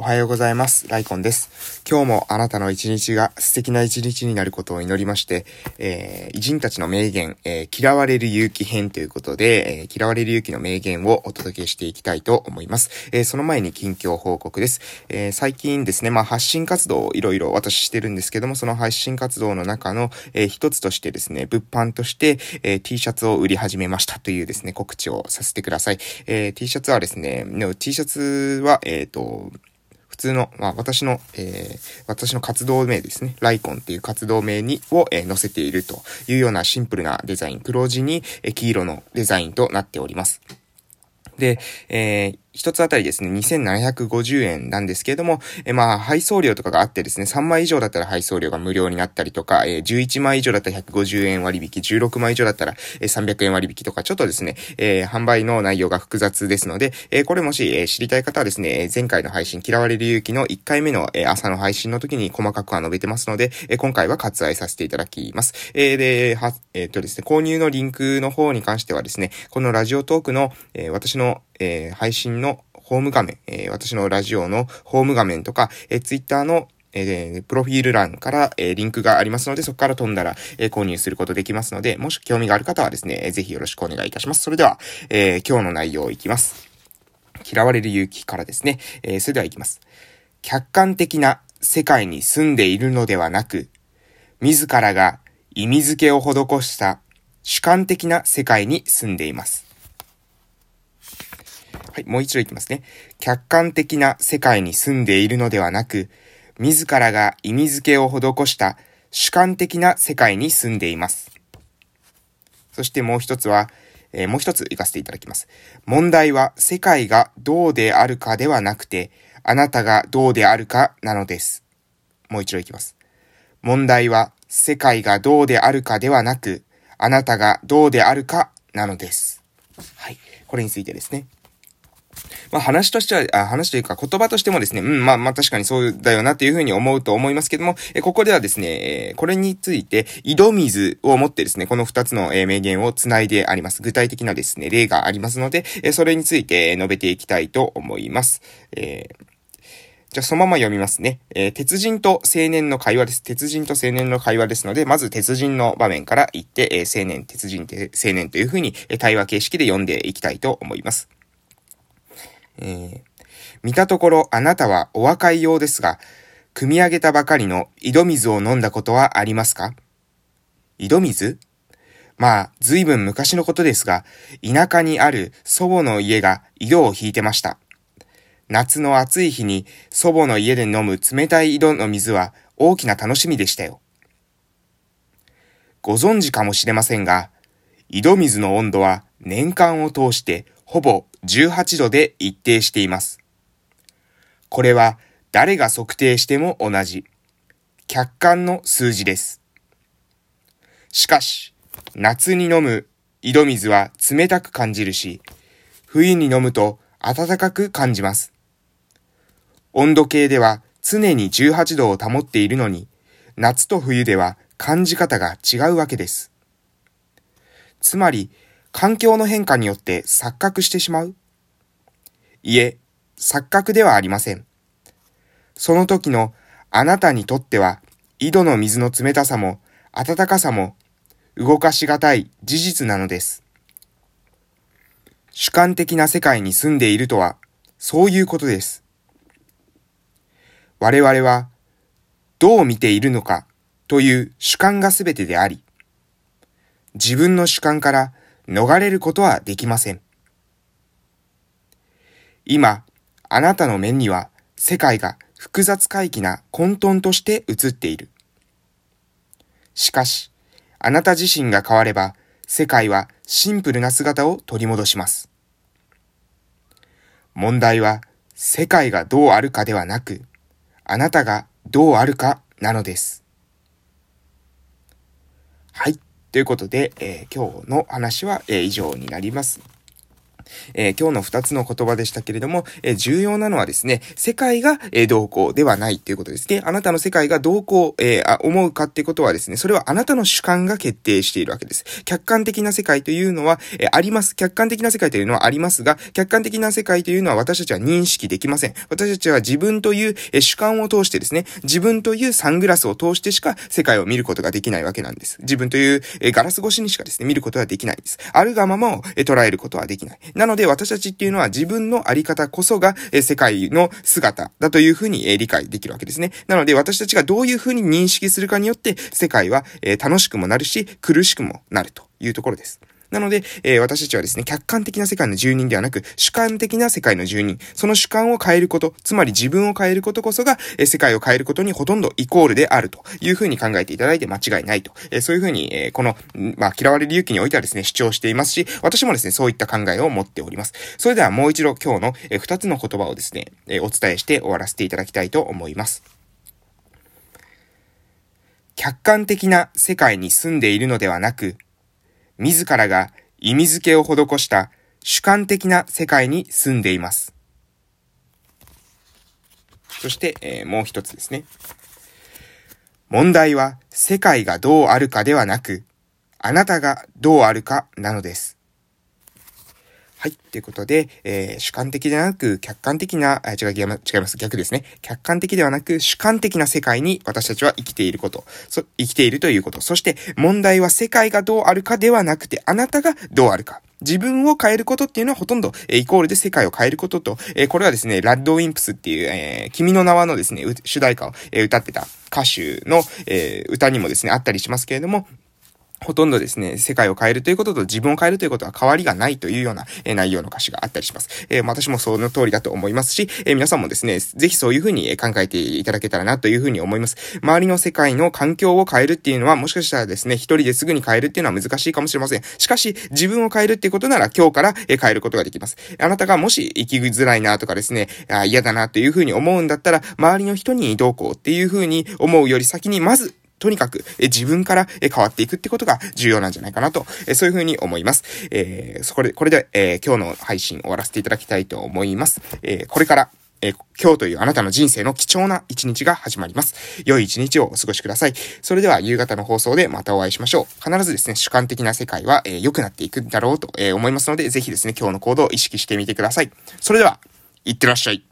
おはようございます。ライコンです。今日もあなたの一日が素敵な一日になることを祈りまして、えー、偉人たちの名言、えー、嫌われる勇気編ということで、えー、嫌われる勇気の名言をお届けしていきたいと思います。えー、その前に近況報告です。えー、最近ですね、まあ発信活動をいろいろ私してるんですけども、その発信活動の中の、えー、一つとしてですね、物販として、えー、T シャツを売り始めましたというですね、告知をさせてください。えー、T シャツはですね、T シャツは、えっ、と、通の、まあ、私の、えー、私の活動名ですね。ライコンっていう活動名に、を、えー、載せているというようなシンプルなデザイン。黒地に、えー、黄色のデザインとなっております。で、えー、一つあたりですね、2750円なんですけれども、えまあ、配送料とかがあってですね、3枚以上だったら配送料が無料になったりとか、えー、11枚以上だったら150円割引、16枚以上だったら、えー、300円割引とか、ちょっとですね、えー、販売の内容が複雑ですので、えー、これもし、え、知りたい方はですね、前回の配信、嫌われる勇気の1回目の、え、朝の配信の時に細かくは述べてますので、え、今回は割愛させていただきます。え、で、は、え、っとですね、購入のリンクの方に関してはですね、このラジオトークの、え、私の、えー、配信のホーム画面、えー、私のラジオのホーム画面とか、えー、ツイッターのえー、プロフィール欄から、えー、リンクがありますので、そこから飛んだら、えー、購入することできますので、もし興味がある方はですね、えぜひよろしくお願いいたします。それでは、えー、今日の内容いきます。嫌われる勇気からですね、えー、それではいきます。客観的な世界に住んでいるのではなく、自らが意味付けを施した主観的な世界に住んでいます。はい、もう一度いきますね。客観的な世界に住んでいるのではなく、自らが意味付けを施した主観的な世界に住んでいます。そしてもう一つは、えー、もう一つ行かせていただきます。問題は世界がどうであるかではなくて、あなたがどうであるかなのです。もう一度行きます。問題は世界がどうであるかではなく、あなたがどうであるかなのです。はい。これについてですね。まあ話としては、あ話というか言葉としてもですね、うん、まあまあ確かにそうだよなっていうふうに思うと思いますけども、えここではですね、えこれについて、井戸水を持ってですね、この二つの、え名言を繋いであります。具体的なですね、例がありますので、えそれについて述べていきたいと思います。えーじゃあそのまま読みますね。えー、鉄人と青年の会話です。鉄人と青年の会話ですので、まず鉄人の場面から言って、えー、青年、鉄人、青年というふうに、え、対話形式で読んでいきたいと思います。えー、見たところあなたはお若いようですが、汲み上げたばかりの井戸水を飲んだことはありますか？井戸水？まあ、ずいぶん昔のことですが、田舎にある祖母の家が井戸を引いてました。夏の暑い日に祖母の家で飲む冷たい井戸の水は大きな楽しみでしたよ。ご存知かもしれませんが、井戸水の温度は年間を通してほぼ18度で一定しています。これは誰が測定しても同じ、客観の数字です。しかし、夏に飲む井戸水は冷たく感じるし、冬に飲むと暖かく感じます。温度計では常に18度を保っているのに、夏と冬では感じ方が違うわけです。つまり、環境の変化によって錯覚してしまういえ、錯覚ではありません。その時のあなたにとっては、井戸の水の冷たさも暖かさも動かしがたい事実なのです。主観的な世界に住んでいるとは、そういうことです。我々は、どう見ているのかという主観が全てであり、自分の主観から逃れることはできません。今、あなたの面には世界が複雑回帰な混沌として映っている。しかし、あなた自身が変われば、世界はシンプルな姿を取り戻します。問題は、世界がどうあるかではなく、あなたがどうあるかなのです。はい。ということで、えー、今日の話は、えー、以上になります。えー、今日の二つの言葉でしたけれども、えー、重要なのはですね、世界が、えー、どうこうではないということですね。あなたの世界がどうこう、えー、思うかってことはですね、それはあなたの主観が決定しているわけです。客観的な世界というのは、えー、あります。客観的な世界というのはありますが、客観的な世界というのは私たちは認識できません。私たちは自分という、えー、主観を通してですね、自分というサングラスを通してしか世界を見ることができないわけなんです。自分という、えー、ガラス越しにしかですね、見ることはできないんです。あるがままを、えー、捉えることはできない。なので私たちっていうのは自分のあり方こそが、え世界の姿だというふうに、え理解できるわけですね。なので私たちがどういうふうに認識するかによって、世界は、え楽しくもなるし、苦しくもなるというところです。なので、えー、私たちはですね、客観的な世界の住人ではなく、主観的な世界の住人、その主観を変えること、つまり自分を変えることこそが、えー、世界を変えることにほとんどイコールであるというふうに考えていただいて間違いないと。えー、そういうふうに、えー、この、まあ、嫌われる勇気においてはですね、主張していますし、私もですね、そういった考えを持っております。それではもう一度今日の、えー、二つの言葉をですね、えー、お伝えして終わらせていただきたいと思います。客観的な世界に住んでいるのではなく、自らが意味付けを施した主観的な世界に住んでいます。そして、えー、もう一つですね。問題は世界がどうあるかではなく、あなたがどうあるかなのです。はい。ということで、えー、主観的ではなく、客観的な、あ、違い、違います。逆ですね。客観的ではなく、主観的な世界に私たちは生きていること。そ、生きているということ。そして、問題は世界がどうあるかではなくて、あなたがどうあるか。自分を変えることっていうのはほとんど、えー、イコールで世界を変えることと、えー、これはですね、ラッドウィンプスっていう、えー、君の名はのですね、主題歌を、えー、歌ってた歌手の、えー、歌にもですね、あったりしますけれども、ほとんどですね、世界を変えるということと自分を変えるということは変わりがないというような、え、内容の歌詞があったりします。えー、私もその通りだと思いますし、えー、皆さんもですね、ぜひそういうふうに考えていただけたらなというふうに思います。周りの世界の環境を変えるっていうのはもしかしたらですね、一人ですぐに変えるっていうのは難しいかもしれません。しかし、自分を変えるっていうことなら今日から変えることができます。あなたがもし生きづらいなとかですね、あ嫌だなというふうに思うんだったら、周りの人にどうこうっていうふうに思うより先にまずとにかく、え自分から、え変わっていくってことが重要なんじゃないかなと、えそういうふうに思います。えー、そこで、これで、え今日の配信終わらせていただきたいと思います。えこれから、え今日というあなたの人生の貴重な一日が始まります。良い一日をお過ごしください。それでは夕方の放送でまたお会いしましょう。必ずですね、主観的な世界は、えー、良くなっていくんだろうと、えー、思いますので、ぜひですね、今日の行動を意識してみてください。それでは、いってらっしゃい。